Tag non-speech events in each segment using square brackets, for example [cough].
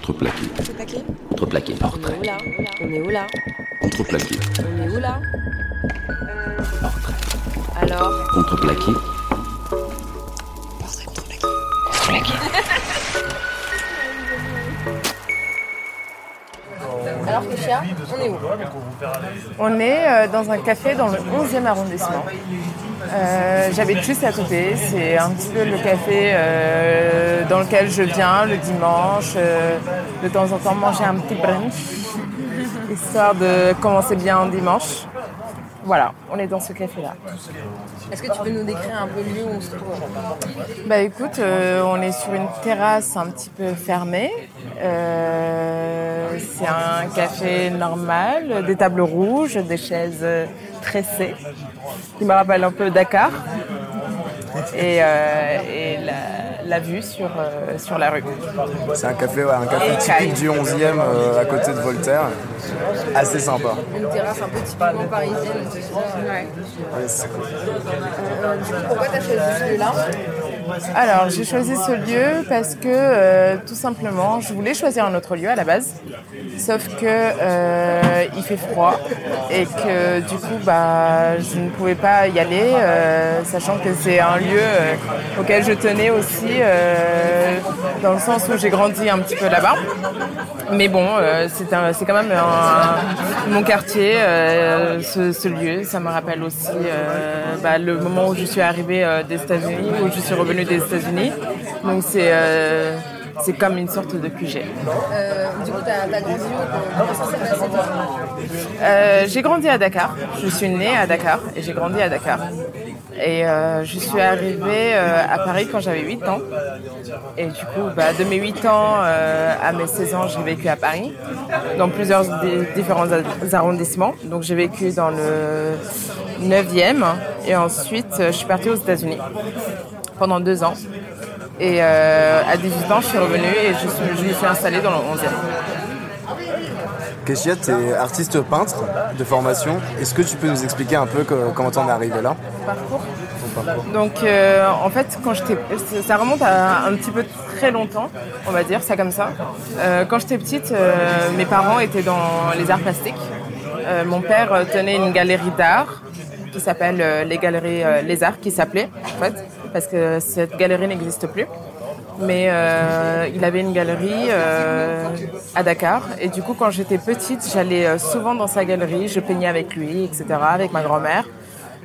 Contreplaqué. Contreplaqué Contreplaqué. Portrait. On est où là Contreplaqué. On est où là Portrait. Alors Contreplaqué. Portrait contreplaqué. Alors Kéchia, on est où On est euh, dans un café dans le 11e arrondissement. Euh, J'habite juste à côté. C'est un petit peu le café euh, dans lequel je viens le dimanche, euh, de temps en temps manger un petit brunch, histoire de commencer bien un dimanche. Voilà, on est dans ce café-là. Est-ce que tu peux nous décrire un peu le lieu où on se trouve? Bah écoute, euh, on est sur une terrasse un petit peu fermée. Euh, c'est un café normal, des tables rouges, des chaises tressées, qui me rappellent un peu Dakar. Et, euh, et la, la vue sur, euh, sur la rue. C'est un café, ouais, un café typique du 11e euh, à côté de Voltaire. Assez sympa. Une terrasse un peu typiquement parisienne, Ouais. Ouais, cool. Euh, du coup, pourquoi t'as choisi ce lieu-là Alors, j'ai choisi ce lieu parce que, euh, tout simplement, je voulais choisir un autre lieu à la base. Sauf que euh, il fait froid et que du coup, bah, je ne pouvais pas y aller, euh, sachant que c'est un lieu auquel je tenais aussi, dans le sens où j'ai grandi un petit peu là-bas. Mais bon, euh, c'est quand même un- mon quartier, euh, ce, ce lieu. Ça me rappelle aussi euh, bah, le moment où je suis arrivée des États-Unis, où je suis revenue des États-Unis. Donc c'est c'est comme une sorte de QG. Euh, Du coup, t'as grandi où Comment ça s'est passé toi j'ai grandi à Dakar. Je suis née à Dakar et j'ai grandi à Dakar. Et euh, je suis arrivée euh, à Paris quand j'avais 8 ans. Et du coup, bah, de mes 8 ans euh, à mes 16 ans, j'ai vécu à Paris, dans plusieurs di- différents arrondissements. Donc j'ai vécu dans le 9e. Et ensuite, je suis partie aux États-Unis pendant deux ans. Et à 18 ans, je suis revenue et je, je me suis installée dans le 11e. Kéchia, tu es artiste peintre de formation. Est-ce que tu peux nous expliquer un peu que- comment t'en es arrivé là? Parcours parcours Donc euh, en fait, quand j'étais, ça remonte à un petit peu très longtemps, on va dire ça comme ça. Euh, quand j'étais petite, euh, mes parents étaient dans les arts plastiques. Mon père tenait une galerie d'art qui s'appelle les galeries Les Arts, qui s'appelait en fait, parce que cette galerie n'existe plus. Mais euh, il avait une galerie euh, à Dakar. Et du coup, quand j'étais petite, j'allais euh, souvent dans sa galerie, je peignais avec lui, etc., avec ma grand-mère.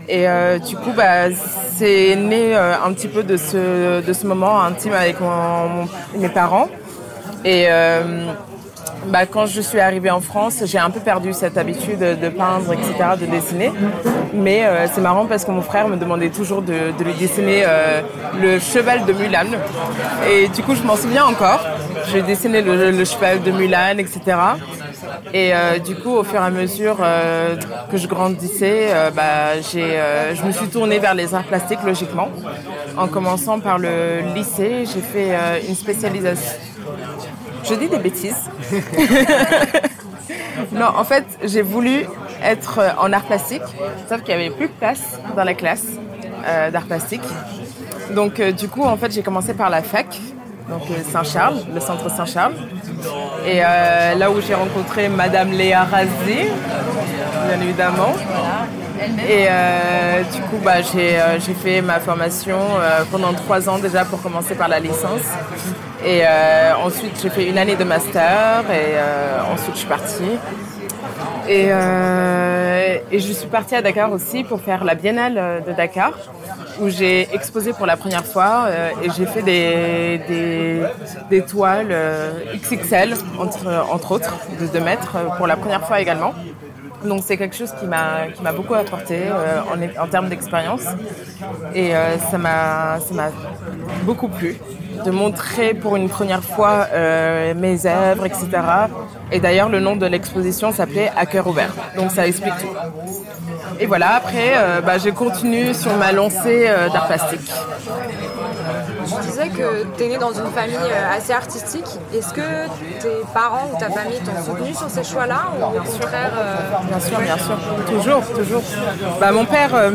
Et du coup, bah, c'est né un petit peu de ce, de ce moment intime avec mes parents. Et bah, quand je suis arrivée en France, j'ai un peu perdu cette habitude de peindre, etc., de dessiner. Mais euh, c'est marrant parce que mon frère me demandait toujours de, lui dessiner euh, le cheval de Mulan. Et du coup, je m'en souviens encore. J'ai dessiné le, cheval de Mulan, etc. Et euh, du coup, au fur et à mesure que je grandissais, bah, je me suis tournée vers les arts plastiques logiquement. En commençant par le lycée, j'ai fait une spécialisation. Je dis des bêtises. [laughs] non, en fait, j'ai voulu être euh, en art plastique, sauf qu'il n'y avait plus de place dans la classe euh, d'art plastique. Donc, euh, du coup, en fait, j'ai commencé par la fac, donc Saint-Charles, le centre Saint-Charles. Et là où j'ai rencontré Madame Léa Razé, bien évidemment. Et euh, du coup, bah, j'ai euh, fait ma formation euh, pendant trois ans déjà pour commencer par la licence. Et ensuite, j'ai fait une année de master et ensuite je suis partie. Et, et je suis partie à Dakar aussi pour faire la Biennale de Dakar, où j'ai exposé pour la première fois et j'ai fait des, des, toiles XXL, entre, entre autres, de 2 mètres, pour la première fois également. Donc c'est quelque chose qui m'a qui m'a beaucoup apporté euh, en, en termes d'expérience et euh, ça m'a ça m'a beaucoup plu de montrer pour une première fois euh, mes œuvres etc. Et d'ailleurs le nom de l'exposition s'appelait À cœur ouvert donc ça explique tout. Et voilà après bah, j'ai continué sur ma lancée d'art plastique. Que tu es né dans une famille euh, assez artistique. Est-ce que tes parents ou ta famille t'ont soutenu sur ces choix-là ou au contraire euh, Bien sûr, bien sûr. Toujours, toujours. Bah, mon père euh,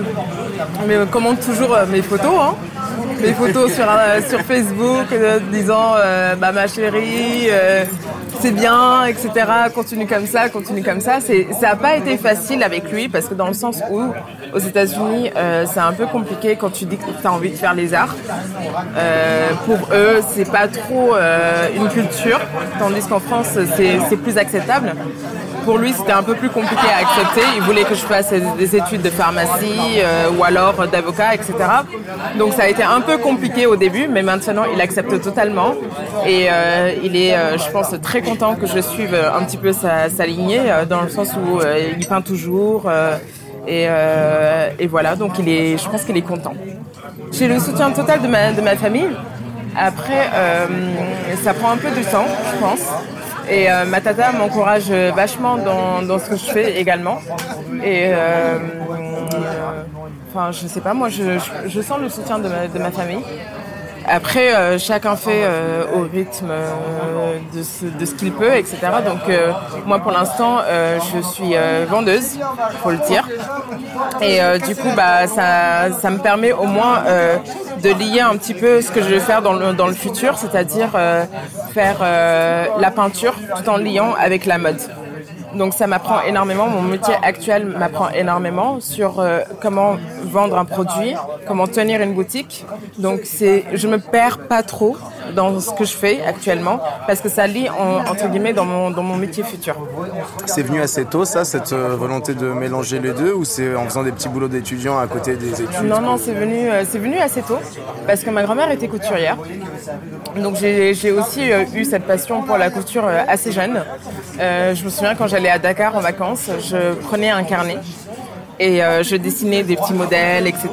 me commande toujours mes photos. hein. mes photos sur, sur Facebook, disant bah, ma chérie, c'est bien, etc. Continue comme ça, continue comme ça. Ça n'a pas été facile avec lui parce que dans le sens où aux États-Unis, c'est un peu compliqué quand tu dis que tu as envie de faire les arts. Pour eux, c'est pas trop euh, une culture, tandis qu'en France, c'est, plus acceptable. Pour lui, c'était un peu plus compliqué à accepter. Il voulait que je fasse des études de pharmacie euh, ou alors d'avocat, etc. Donc ça a été un peu compliqué au début, mais maintenant il accepte totalement. Et euh, il est, euh, je pense, très content que je suive un petit peu sa, lignée, euh, dans le sens où euh, il peint toujours. euh, et, euh, et voilà, donc il est, je pense qu'il est content. J'ai le soutien total de ma, de ma famille. Après, euh, ça prend un peu de temps, je pense. Et euh, ma tata m'encourage vachement dans, dans ce que je fais également. Et euh, enfin, je sais pas, moi, je, je, sens le soutien de de ma famille. Après, euh, chacun fait euh, au rythme euh, de ce, de ce qu'il peut, etc. Donc, euh, moi, pour l'instant, euh, je suis euh, vendeuse, faut le dire. Et du coup, bah, ça, ça me permet au moins de lier un petit peu ce que je vais faire dans le, dans le futur, c'est-à-dire faire la peinture tout en liant avec la mode. Donc ça m'apprend énormément, mon métier actuel m'apprend énormément sur euh, comment vendre un produit, comment tenir une boutique. Donc c'est, je me perds pas trop dans ce que je fais actuellement parce que ça lie en- entre guillemets dans mon, dans mon métier futur. C'est venu assez tôt, ça, cette euh, volonté de mélanger les deux, ou c'est en faisant des petits boulots d'étudiants à côté des études? Non, non, c'est venu, euh, c'est venu assez tôt parce que ma grand-mère était couturière. Donc j'ai j'ai aussi euh, eu cette passion pour la couture assez jeune. Euh, je me souviens quand j'allais à Dakar en vacances, je prenais un carnet et euh, je dessinais des petits modèles, etc.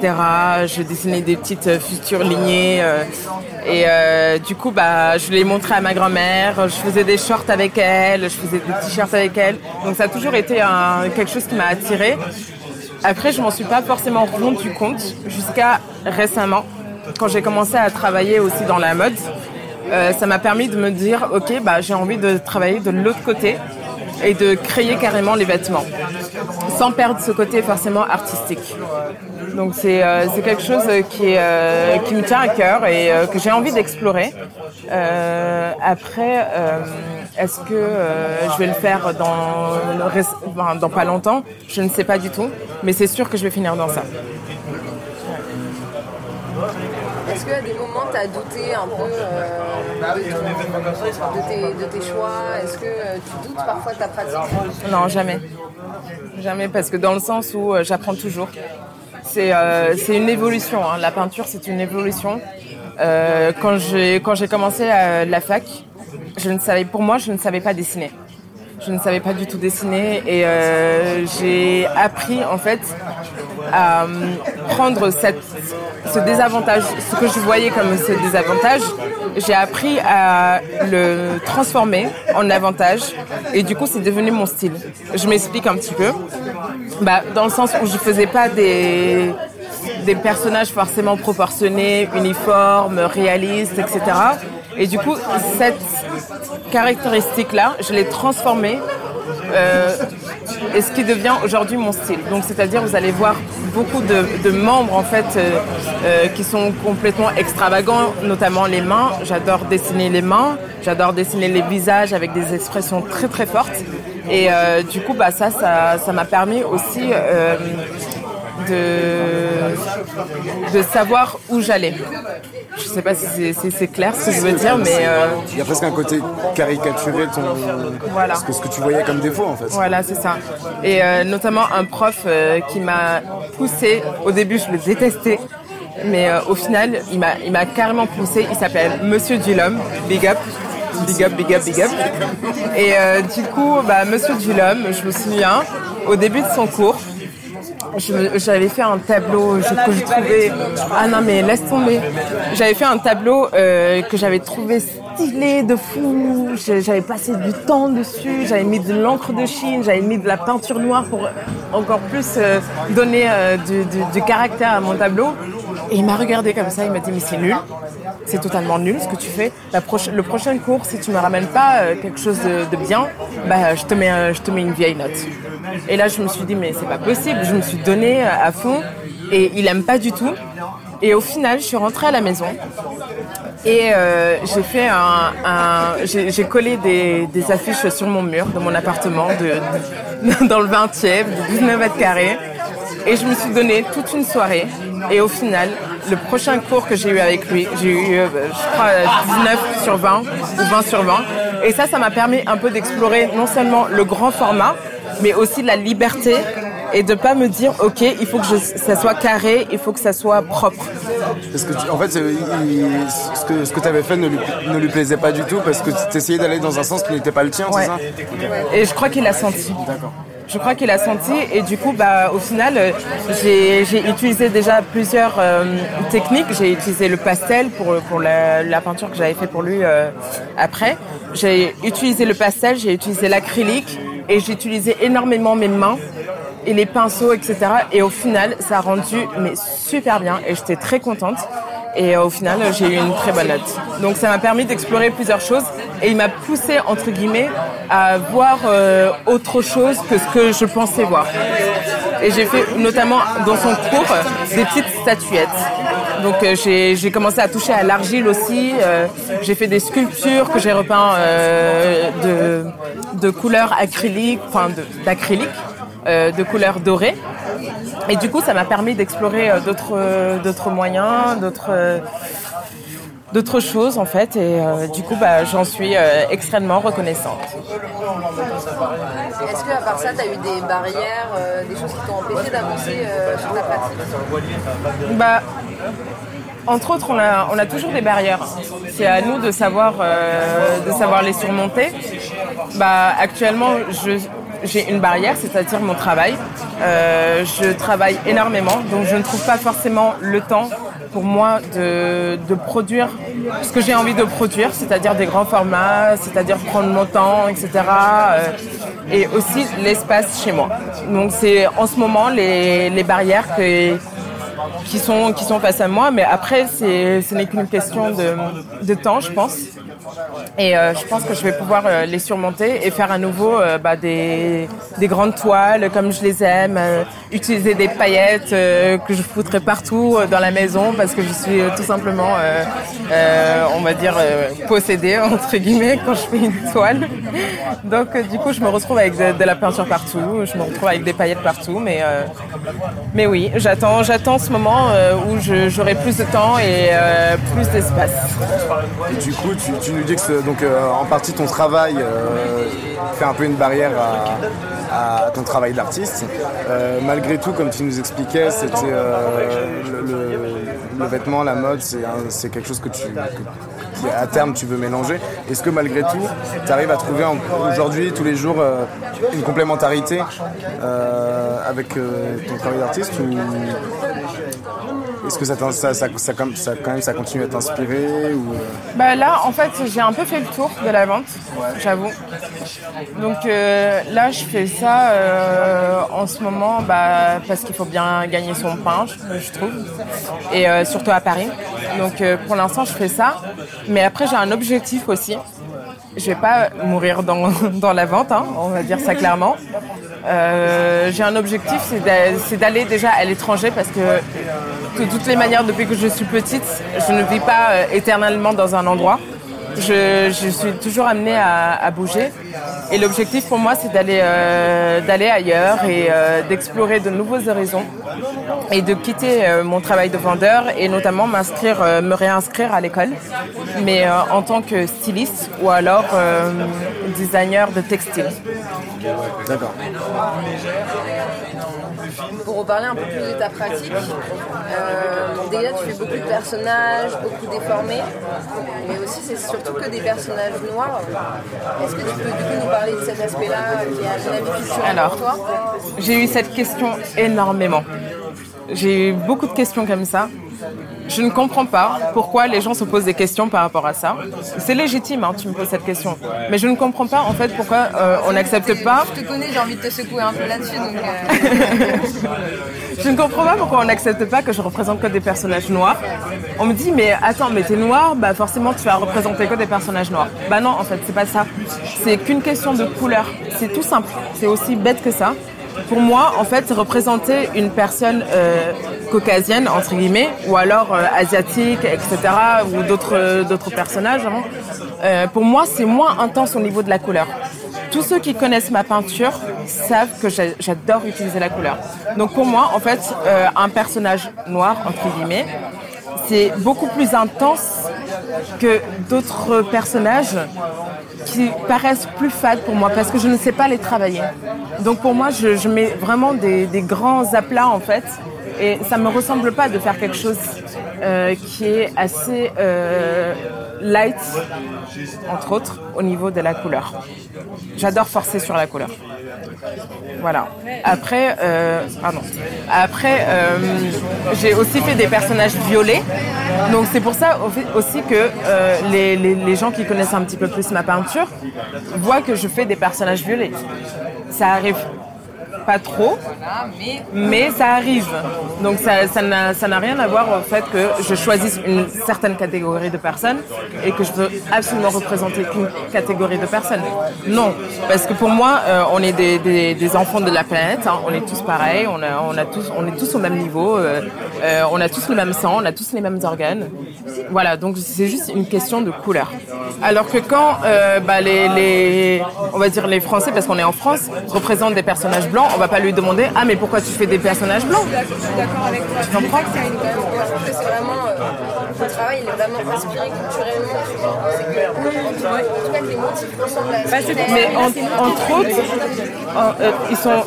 Je dessinais des petites euh, futures lignées. euh, et du coup, bah, je les montrais à ma grand-mère. Je faisais des shorts avec elle, je faisais des t-shirts avec elle. Donc ça a toujours été quelque chose qui m'a attirée. Après, je m'en suis pas forcément rendu compte jusqu'à récemment, quand j'ai commencé à travailler aussi dans la mode. Ça m'a permis de me dire, ok, bah, j'ai envie de travailler de l'autre côté et de créer carrément les vêtements, sans perdre ce côté forcément artistique. Donc c'est euh, quelque chose qui, euh, qui me tient à cœur et euh, que j'ai envie d'explorer. Euh, après, euh, est-ce que je vais le faire dans, dans pas longtemps? Je ne sais pas du tout, mais c'est sûr que je vais finir dans ça. Est-ce qu'à des moments, tu as douté un peu euh, de, tes, choix? Est-ce que euh, tu doutes parfois de ta pratique? Non, jamais. Jamais, parce que dans le sens où euh, j'apprends toujours. C'est une évolution. hein. La peinture, c'est une évolution. Quand j'ai commencé à la fac, je ne savais, pour moi, je ne savais pas dessiner. Je ne savais pas du tout dessiner et j'ai appris en fait euh, prendre ce désavantage, ce que je voyais comme ce désavantage, j'ai appris à le transformer en avantage et du coup c'est devenu mon style. Je m'explique un petit peu. Bah, dans le sens où je faisais pas des, des personnages forcément proportionnés, uniformes, réalistes, etc. Et du coup, cette caractéristique-là, je l'ai transformée et ce qui devient aujourd'hui mon style. Donc, c'est-à-dire, vous allez voir beaucoup de, membres en fait euh, euh, qui sont complètement extravagants, notamment les mains. J'adore dessiner les mains, j'adore dessiner les visages avec des expressions très très fortes. Et euh, du coup, bah ça, ça, m'a permis aussi euh, de de savoir où j'allais. Je sais pas si c'est- clair ce que je veux dire, mais euh, Il y a presque un côté caricaturé de ton... Voilà. ce, que, ce que tu voyais comme défaut, en fait. Voilà, c'est ça. Et euh, notamment un prof euh, qui m'a poussé. Au début, je le détestais. Mais au final, il m'a, carrément poussé. Il s'appelle Monsieur Dulhomme. Big up. Big up, big up, big up. Et euh, du coup, bah, Monsieur Dulhomme, je me souviens, au début de son cours, j'avais fait un tableau je- que je trouvais. Ah non, mais laisse tomber. J'avais fait un tableau euh, que j'avais trouvé stylé de fou. J'ai- J'avais passé du temps dessus. J'avais mis de l'encre de Chine. J'avais mis de la peinture noire pour encore plus euh, donner euh, du, caractère à mon tableau. Et il m'a regardé comme ça. Il m'a dit Mais c'est nul. C'est totalement nul ce que tu fais. La le prochain cours, si tu me ramènes pas quelque chose de, bien, bah, je, te mets, je te mets une vieille note. Et là, je me suis dit, mais c'est pas possible. Je me suis donné euh, à fond et il aime pas du tout. Et au final, je suis rentrée à la maison et euh, j'ai fait un, j'ai collé des, affiches sur mon mur de mon appartement de, [laughs] dans le 20e, de 19 mètres carrés. Et je me suis donné toute une soirée. Et au final, le prochain cours que j'ai eu avec lui, j'ai eu, euh, je crois, euh, 19 sur 20 ou 20 sur 20. Et ça, ça m'a permis un peu d'explorer non seulement le grand format, mais aussi la liberté et de pas me dire, ok, il faut que je- ça soit carré, il faut que ça soit propre. Parce que tu- en fait, il- ce que, ce que tu avais fait ne lui, ne lui plaisait pas du tout parce que tu essayais d'aller dans un sens qui n'était pas le tien, Ouais. c'est ça? Et je crois qu'il a senti. Je crois qu'il a senti et du coup, bah, au final, j'ai j'ai utilisé déjà plusieurs euh, techniques. J'ai utilisé le pastel pour, pour la, la peinture que j'avais fait pour lui euh, après. J'ai utilisé le pastel, j'ai utilisé l'acrylique et j'ai utilisé énormément mes mains et les pinceaux, etc. Et au final, ça a rendu mais super bien et j'étais très contente. Et euh, au final, j'ai eu une très bonne note. Donc ça m'a permis d'explorer plusieurs choses et il m'a poussé, entre guillemets, à voir euh, autre chose que ce que je pensais voir. Et j'ai fait notamment dans son cours des petites statuettes. Donc euh, j'ai j'ai commencé à toucher à l'argile aussi. euh, j'ai fait des sculptures que j'ai repeint euh, de, de couleurs acryliques, enfin de- d'acrylique, euh, de couleurs dorées. Et du coup, ça m'a permis d'explorer euh, d'autres euh, d'autres moyens, d'autres d'autres choses en fait. Et euh, du coup, bah, j'en suis euh, extrêmement reconnaissante. Est-ce que à part ça, tu as eu des barrières, euh, des choses qui t'ont empêché d'avancer sur ta pratique? Bah, entre autres, on a, on a toujours des barrières. C'est à nous de savoir, de savoir les surmonter. Bah, actuellement, j'ai une barrière, c'est-à-dire mon travail. Euh, je travaille énormément, donc je ne trouve pas forcément le temps pour moi de, de produire ce que j'ai envie de produire, c'est-à-dire des grands formats, c'est-à-dire prendre mon temps, etc. euh, et aussi l'espace chez moi. Donc c'est en ce moment les, les barrières qui sont, qui sont face à moi, mais après, ce n'est qu'une question de, de temps, je pense. Et euh, je pense que je vais pouvoir euh, les surmonter et faire à nouveau euh, bah, des, des grandes toiles comme je les aime, utiliser des paillettes que je foutrai partout dans la maison parce que je suis tout simplement, on va dire, possédée, [laughs] entre guillemets, quand je fais une toile. Donc du coup, je me retrouve avec de, la peinture partout, je me retrouve avec des paillettes partout, mais, mais oui, j'attends, j'attends ce moment où j'aurai plus de temps et plus d'espace. Du coup, tu, nous dis que donc, euh, en partie ton travail euh, fait un peu une barrière à, ton travail d'artiste. Euh, malgré tout, comme tu nous expliquais, c'était le, vêtement, la mode, c'est quelque chose que tu, qui à terme tu veux mélanger. Est-ce que malgré tout, tu arrives à trouver aujourd'hui, tous les jours, une complémentarité avec ton travail d'artiste est-ce que ça, continue à t'inspirer ou... euh, Bah là, en fait, j'ai un peu fait le tour de la vente, j'avoue. Donc euh, là, je fais ça euh, en ce moment bah, parce qu'il faut bien gagner son pain, je, trouve, et surtout à Paris. Donc pour l'instant, je fais ça. Mais après, j'ai un objectif aussi. Je vais pas mourir dans, [laughs] la vente, hein, on va dire ça clairement. J'ai un objectif, c'est d'aller déjà à l'étranger parce que de toutes les manières, depuis que je suis petite, je ne vis pas euh, éternellement dans un endroit. Je, je suis toujours amenée à, bouger. Et l'objectif pour moi, c'est d'aller euh, d'aller ailleurs et euh, d'explorer de nouveaux horizons et de quitter mon travail de vendeur et notamment m'inscrire, me réinscrire à l'école, mais en tant que styliste ou alors designer de textile. D'accord. Pour reparler un peu plus de ta pratique, euh, déjà tu fais beaucoup de personnages, beaucoup déformés, mais aussi c'est surtout que des personnages noirs. Est-ce que tu peux du coup nous parler de cet aspect-là qui est à mon avis culturel Alors. toi J'ai eu cette question énormément. J'ai eu beaucoup de questions comme ça. Je ne comprends pas pourquoi les gens se posent des questions par rapport à ça. C'est légitime, hein, tu me poses cette question. Mais je ne comprends pas en fait pourquoi euh, on n'accepte pas. Je te connais, j'ai envie de te secouer un peu là-dessus, donc euh, [laughs] Je ne comprends pas pourquoi on n'accepte pas que je représente que des personnages noirs. On me dit mais attends mais t'es noir, bah forcément tu vas représenter que des personnages noirs. Bah non en fait c'est pas ça. C'est qu'une question de couleur. C'est tout simple. C'est aussi bête que ça. Pour moi, en fait, représenter une personne euh, caucasienne, entre guillemets, ou alors euh, asiatique, etc., ou d'autres d'autres personnages, hein, euh, pour moi, c'est moins intense au niveau de la couleur. Tous ceux qui connaissent ma peinture savent que j'a- j'adore utiliser la couleur. Donc pour moi, en fait, un personnage noir, entre guillemets, c'est beaucoup plus intense que d'autres personnages qui paraissent plus fades pour moi parce que je ne sais pas les travailler. Donc pour moi, je, mets vraiment des, grands aplats en fait et ça me ressemble pas de faire quelque chose euh, qui est assez euh, light, entre autres, au niveau de la couleur. J'adore forcer sur la couleur. Voilà. Après, euh, euh, j'ai aussi fait des personnages violets. Donc c'est pour ça aussi que euh, les, les- les gens qui connaissent un petit peu plus ma peinture voient que je fais des personnages violets. Ça arrive pas trop, mais ça arrive. Donc ça n'a rien à voir au fait que je choisisse une certaine catégorie de personnes et que je veux absolument représenter qu'une catégorie de personnes. Non, parce que pour moi, euh, on est des, enfants de la planète, hein. on est tous pareils, on, a, on, a tous, on est tous au même niveau, euh, euh, on a tous le même sang, on a tous les mêmes organes. Voilà, donc c'est juste une question de couleur. Alors que quand bah, les, les, on va dire les Français, parce qu'on est en France, représentent des personnages blancs, on va pas lui demander ah mais pourquoi tu fais des personnages blancs? Je suis d'accord avec toi. Tu comprends C'est une- moi, je trouve que c'est vraiment. euh, le travail, il est vraiment inspiré culturellement. C'est que, en tout cas, que les motifs ressemblent à Bah, Mais en- entre autres, en- euh, ils sont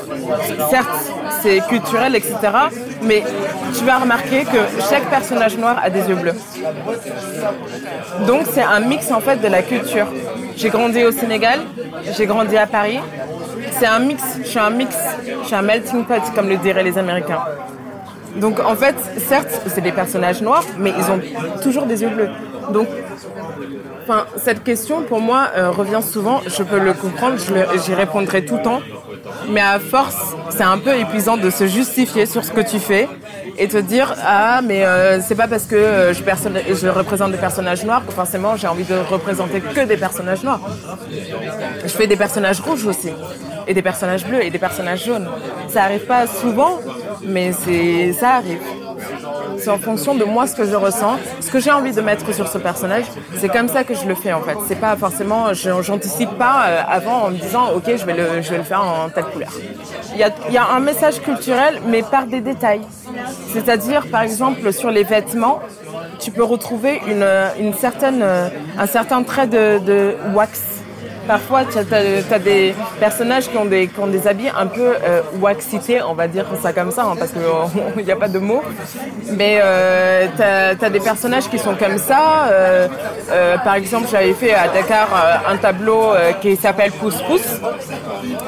certes c'est culturel, etc. Mais tu vas remarquer que chaque personnage noir a des yeux bleus. Donc c'est un mix en fait de la culture. J'ai grandi au Sénégal, j'ai grandi à Paris. C'est un mix, je suis un mix, je suis un melting pot comme le diraient les Américains. Donc en fait, certes, c'est des personnages noirs, mais ils ont toujours des yeux bleus. Donc cette question, pour moi, euh, revient souvent. Je peux le comprendre, j'y répondrai tout le temps. Mais à force, c'est un peu épuisant de se justifier sur ce que tu fais et te dire ah mais euh, c'est pas parce que euh, je représente des personnages noirs que forcément j'ai envie de représenter que des personnages noirs. Je fais des personnages rouges aussi et des personnages bleus et des personnages jaunes. Ça arrive pas souvent, mais ça arrive. C'est en fonction de moi ce que je ressens, ce que j'ai envie de mettre sur ce personnage. C'est comme ça que je le fais en fait. C'est pas forcément, j'anticipe pas euh, avant en me disant ok je vais le, je vais le faire en telle couleur. Il y a, y a un message culturel mais par des détails. C'est-à-dire par exemple sur les vêtements, tu peux retrouver une, certaine, euh, un certain trait de wax. Parfois, tu as, des personnages qui ont des, qui ont des habits un peu euh, waxités, on va dire ça comme ça, hein, parce qu'il [laughs] n'y a pas de mots. Mais tu as, des personnages qui sont comme ça. euh, euh, par exemple, j'avais fait à Dakar euh, un tableau euh, qui s'appelle Pousse Pousse.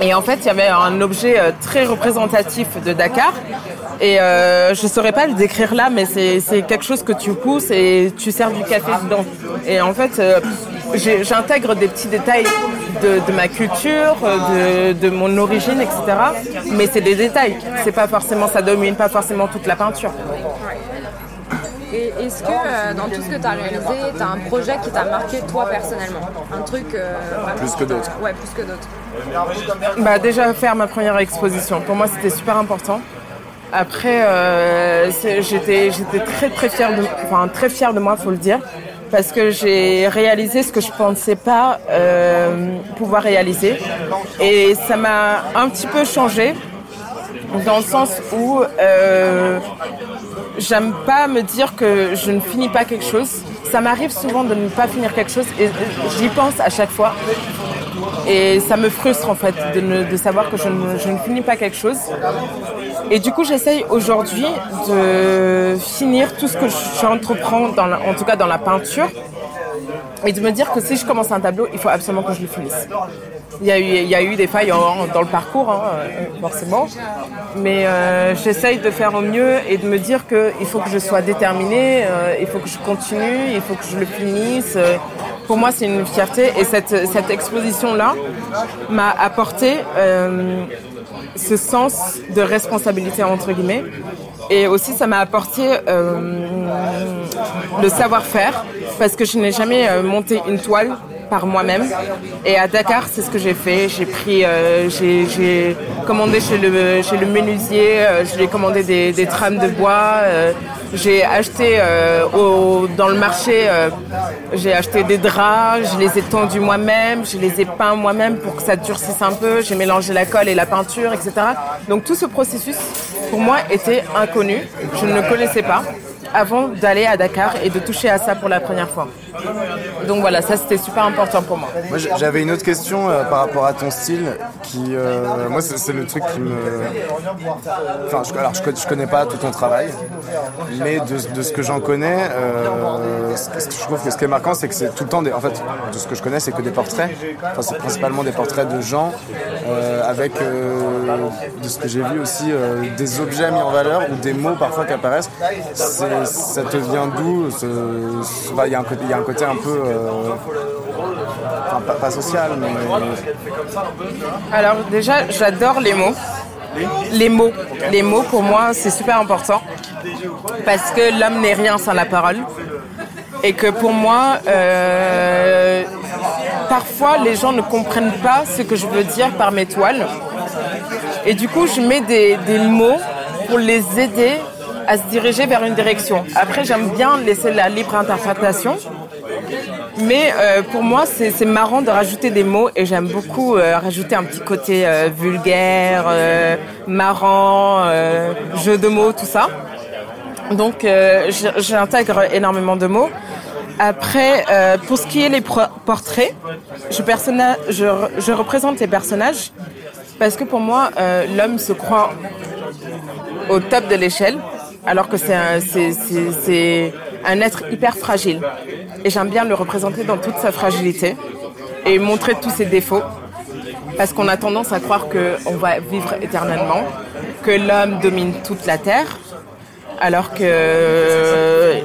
Et en fait, il y avait un objet euh, très représentatif de Dakar. Et euh, je saurais pas le décrire là, mais c'est quelque chose que tu pousses et tu sers du café dedans. Et en fait, euh, j'intègre des petits détails de, de ma culture, euh, de, de mon origine, etc. Mais c'est des détails. C'est pas forcément, ça domine pas forcément toute la peinture. Et est-ce que euh, dans tout ce que tu as réalisé, tu as un projet qui t'a marqué toi personnellement? Un truc euh, vraiment- Plus que d'autres. Ouais, plus que d'autres. Bah déjà faire ma première exposition. Pour moi, c'était super important. Après, euh, j'étais très très fière de, enfin très fière de moi, faut le dire, parce que j'ai réalisé ce que je pensais pas euh, pouvoir réaliser, et ça m'a un petit peu changé dans le sens où euh, j'aime pas me dire que je ne finis pas quelque chose. Ça m'arrive souvent de ne pas finir quelque chose et j'y pense à chaque fois. Et ça me frustre en fait de, ne- de savoir que je ne, finis pas quelque chose. Et du coup, j'essaye aujourd'hui de finir tout ce que j'entreprends, dans en tout cas dans la peinture, et de me dire que si je commence un tableau, il faut absolument que je le finisse. Il y a eu, il y a eu des failles dans le parcours, hein, euh, forcément, mais euh, j'essaye de faire au mieux et de me dire qu'il faut que je sois déterminée, euh, il faut que je continue, il faut que je le finisse. Pour moi, c'est une fierté et cette, cette exposition-là m'a apporté euh, ce sens de responsabilité entre guillemets. Et aussi, ça m'a apporté euh, le savoir-faire parce que je n'ai jamais euh, monté une toile par moi-même. Et à Dakar, c'est ce que j'ai fait. J'ai pris, j'ai commandé chez le, chez le menuisier, je lui ai commandé des, des trames de bois. J'ai acheté euh, au, dans le marché, euh, j'ai acheté des draps, je les ai tendus moi-même, je les ai peints moi-même pour que ça durcisse un peu. J'ai mélangé la colle et la peinture, etc. Donc tout ce processus, pour moi, était inconnu. Je ne le connaissais pas avant d'aller à Dakar et de toucher à ça pour la première fois. Donc voilà, ça c'était super important pour moi. Moi, j'avais une autre question euh, par rapport à ton style, qui, euh, moi, c'est le truc qui me, enfin, alors je, je connais pas tout ton travail, mais de, ce que j'en connais, euh, ce que- je trouve que ce qui est marquant, c'est que c'est tout le temps des, en fait, de ce que je connais, c'est que des portraits. Enfin, c'est principalement des portraits de gens avec, de ce que j'ai vu aussi, des objets mis en valeur ou des mots parfois qui apparaissent. Ça te vient d'où bah, Il y, a un côté- côté un peu euh, pas, social, mais. Alors déjà, j'adore les mots. Les mots. Les mots, pour moi, c'est super important. Parce que l'homme n'est rien sans la parole. Et que pour moi, euh, parfois, les gens ne comprennent pas ce que je veux dire par mes toiles. Et du coup, je mets des mots pour les aider à se diriger vers une direction. Après, j'aime bien laisser la libre interprétation. Mais euh, pour moi, c'est marrant de rajouter des mots et j'aime beaucoup euh, rajouter un petit côté euh, vulgaire, euh, marrant, euh, jeu de mots, tout ça. Donc, euh, j'intègre énormément de mots. Après, pour ce qui est les portraits, je, je, je représente les personnages parce que pour moi, l'homme se croit au top de l'échelle, alors que c'est un, un être hyper fragile. Et j'aime bien le représenter dans toute sa fragilité et montrer tous ses défauts. Parce qu'on a tendance à croire qu'on va vivre éternellement, que l'homme domine toute la terre, alors que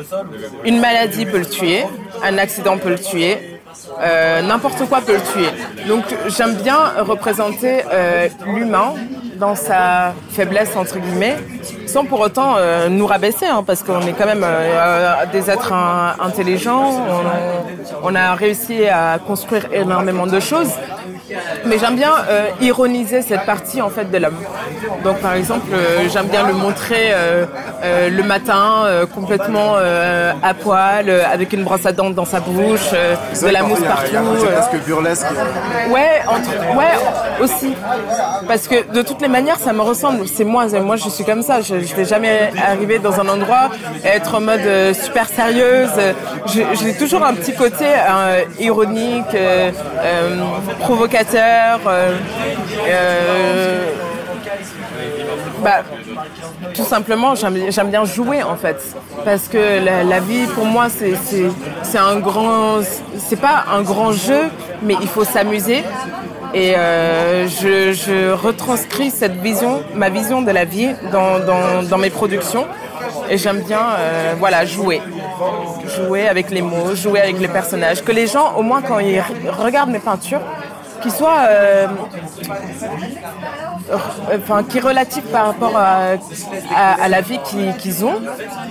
une maladie peut le tuer, un accident peut le tuer, euh, n'importe quoi peut le tuer. Donc j'aime bien représenter euh, l'humain dans sa faiblesse entre guillemets, sans pour autant euh, nous rabaisser, hein, parce qu'on est quand même euh, des êtres in- intelligents, on a réussi à construire énormément de choses. Mais j'aime bien euh, ironiser cette partie en fait de l'homme. Donc par exemple, euh, j'aime bien le montrer euh, le matin complètement à poil, avec une brosse à dents dans sa bouche, de la mousse partout. euh. presque burlesque. Ouais, entre, ouais, aussi. Parce que de toutes les manières, ça me ressemble. C'est moi, c'est- moi je suis comme ça. Je ne vais jamais arriver dans un endroit et être en mode super sérieuse. J'ai toujours un petit côté ironique, provocateur. Euh, euh, bah, tout simplement, j'aime bien jouer en fait, parce que la, vie pour moi c'est un grand, c'est pas un grand jeu, mais il faut s'amuser. Et euh, je, retranscris cette vision, ma vision de la vie dans, mes productions. Et j'aime bien voilà, jouer. Jouer avec les mots, jouer avec les personnages. Que les gens, au moins quand ils re- regardent mes peintures, qu'ils soient euh, enfin, qui est relatif par rapport à, à- à la vie qu'ils ont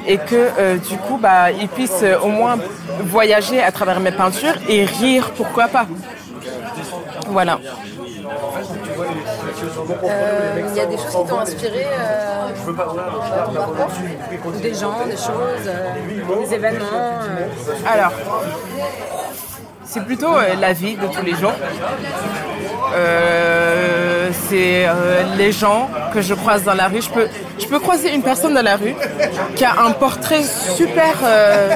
et que euh, du coup bah, ils puissent euh, au moins voyager à travers mes peintures et rire pourquoi pas. Voilà. Euh, Il y a des choses qui t'ont inspiré euh, Des gens, des choses, euh, des événements. Alors, c'est plutôt euh, la vie de tous les jours. Euh, c'est euh, les gens que je croise dans la rue. Je peux, je peux croiser une personne dans la rue qui a un portrait super euh,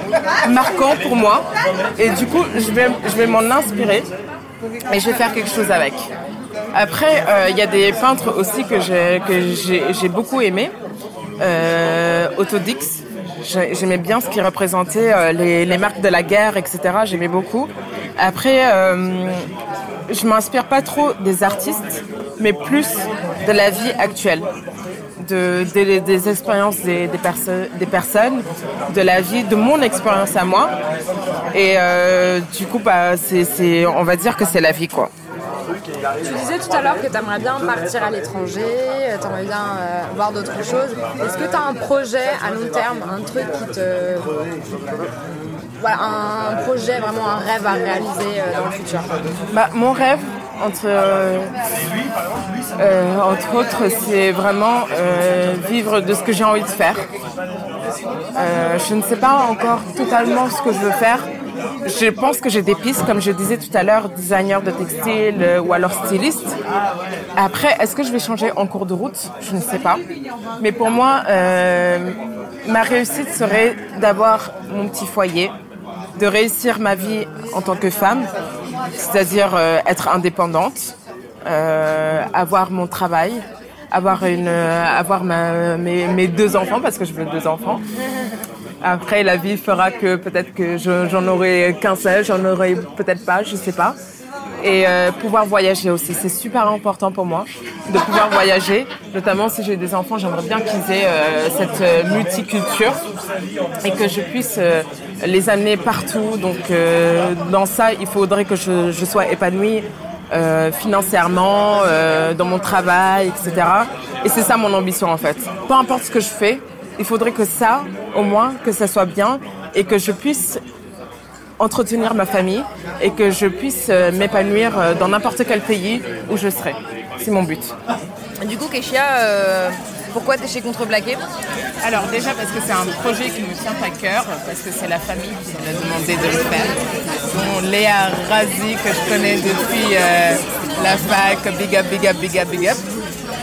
marquant pour moi. Et du coup, je vais, je vais m'en inspirer et je vais faire quelque chose avec. Après, il y a des peintres aussi que j'ai que j'ai j'ai beaucoup aimé. Autodix, J'ai- j'aimais bien ce qui représentait les marques de la guerre, etc. J'aimais beaucoup. Après, euh, je m'inspire pas trop des artistes, mais plus de la vie actuelle, de, des- expériences des, des, des personnes, de la vie, de mon expérience à moi. Et euh, du coup, bah, on va dire que c'est la vie, quoi. Tu disais tout à l'heure que tu aimerais bien partir à l'étranger, tu aimerais bien euh, voir d'autres choses. Est-ce que tu as un projet à long terme, un truc qui te, voilà, un projet, vraiment un rêve à réaliser euh, dans le futur Bah, mon rêve, entre, euh, entre autres, c'est vraiment euh, vivre de ce que j'ai envie de faire. Je ne sais pas encore totalement ce que je veux faire. Je pense que j'ai des pistes, comme je disais tout à l'heure, designer de textile ou alors styliste. Après, est-ce que je vais changer en cours de route? Je ne sais pas. Mais pour moi, ma réussite serait d'avoir mon petit foyer, de réussir ma vie en tant que femme, c'est-à-dire euh, être indépendante, euh, avoir mon travail, avoir une, euh, avoir mes, deux enfants parce que je veux deux enfants. Après, la vie fera que peut-être que je- j'en aurai qu'un seul, j'en aurai peut-être pas, je sais pas. Et euh, pouvoir voyager aussi, c'est super important pour moi de pouvoir voyager, notamment si j'ai des enfants, j'aimerais bien qu'ils aient euh, cette euh, multiculture et que je puisse les amener partout. Donc dans ça, il faudrait que je, je sois épanouie financièrement, dans mon travail, etc. Et c'est ça mon ambition en fait. Peu importe ce que je fais, il faudrait que ça, au moins, que ça soit bien et que je puisse entretenir ma famille et que je puisse euh, m'épanouir euh, dans n'importe quel pays où je serai. C'est mon but. Du coup, Keshia, euh, pourquoi tu es chez Alors déjà parce que c'est un projet qui me tient à cœur, parce que c'est la famille qui m'a demandé de le faire. Dont Léa Razi que je connais depuis euh, la fac, big up, big up, big up, big up.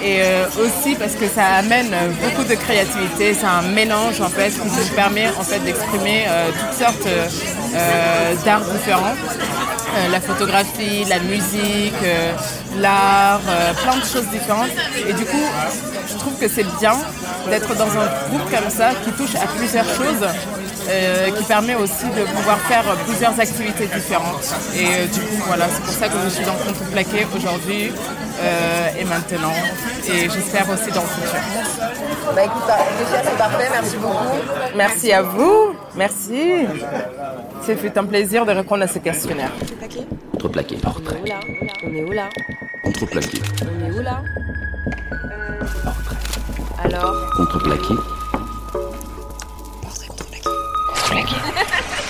Et euh, aussi parce que ça amène beaucoup de créativité, c'est un mélange en fait qui me permet en fait d'exprimer euh, toutes sortes euh, euh, d'arts différents. Euh, la photographie, la musique, euh, l'art, euh, plein de choses différentes. Et du coup, je trouve que c'est bien d'être dans un groupe comme ça qui touche à plusieurs choses, euh, qui permet aussi de pouvoir faire plusieurs activités différentes. Et euh, du coup, voilà, c'est pour ça que je suis dans Contreplaqué aujourd'hui euh, et maintenant. Et j'espère aussi dans le futur. Bah écoute, Keshia, c'est parfait, merci beaucoup. Merci à vous. Merci. C'est fait un plaisir de répondre à ce questionnaire. Contreplaqué. Portrait. On est où là? Contreplaqué. On est où là? Alors? Contreplaqué. Contreplaqué. [laughs]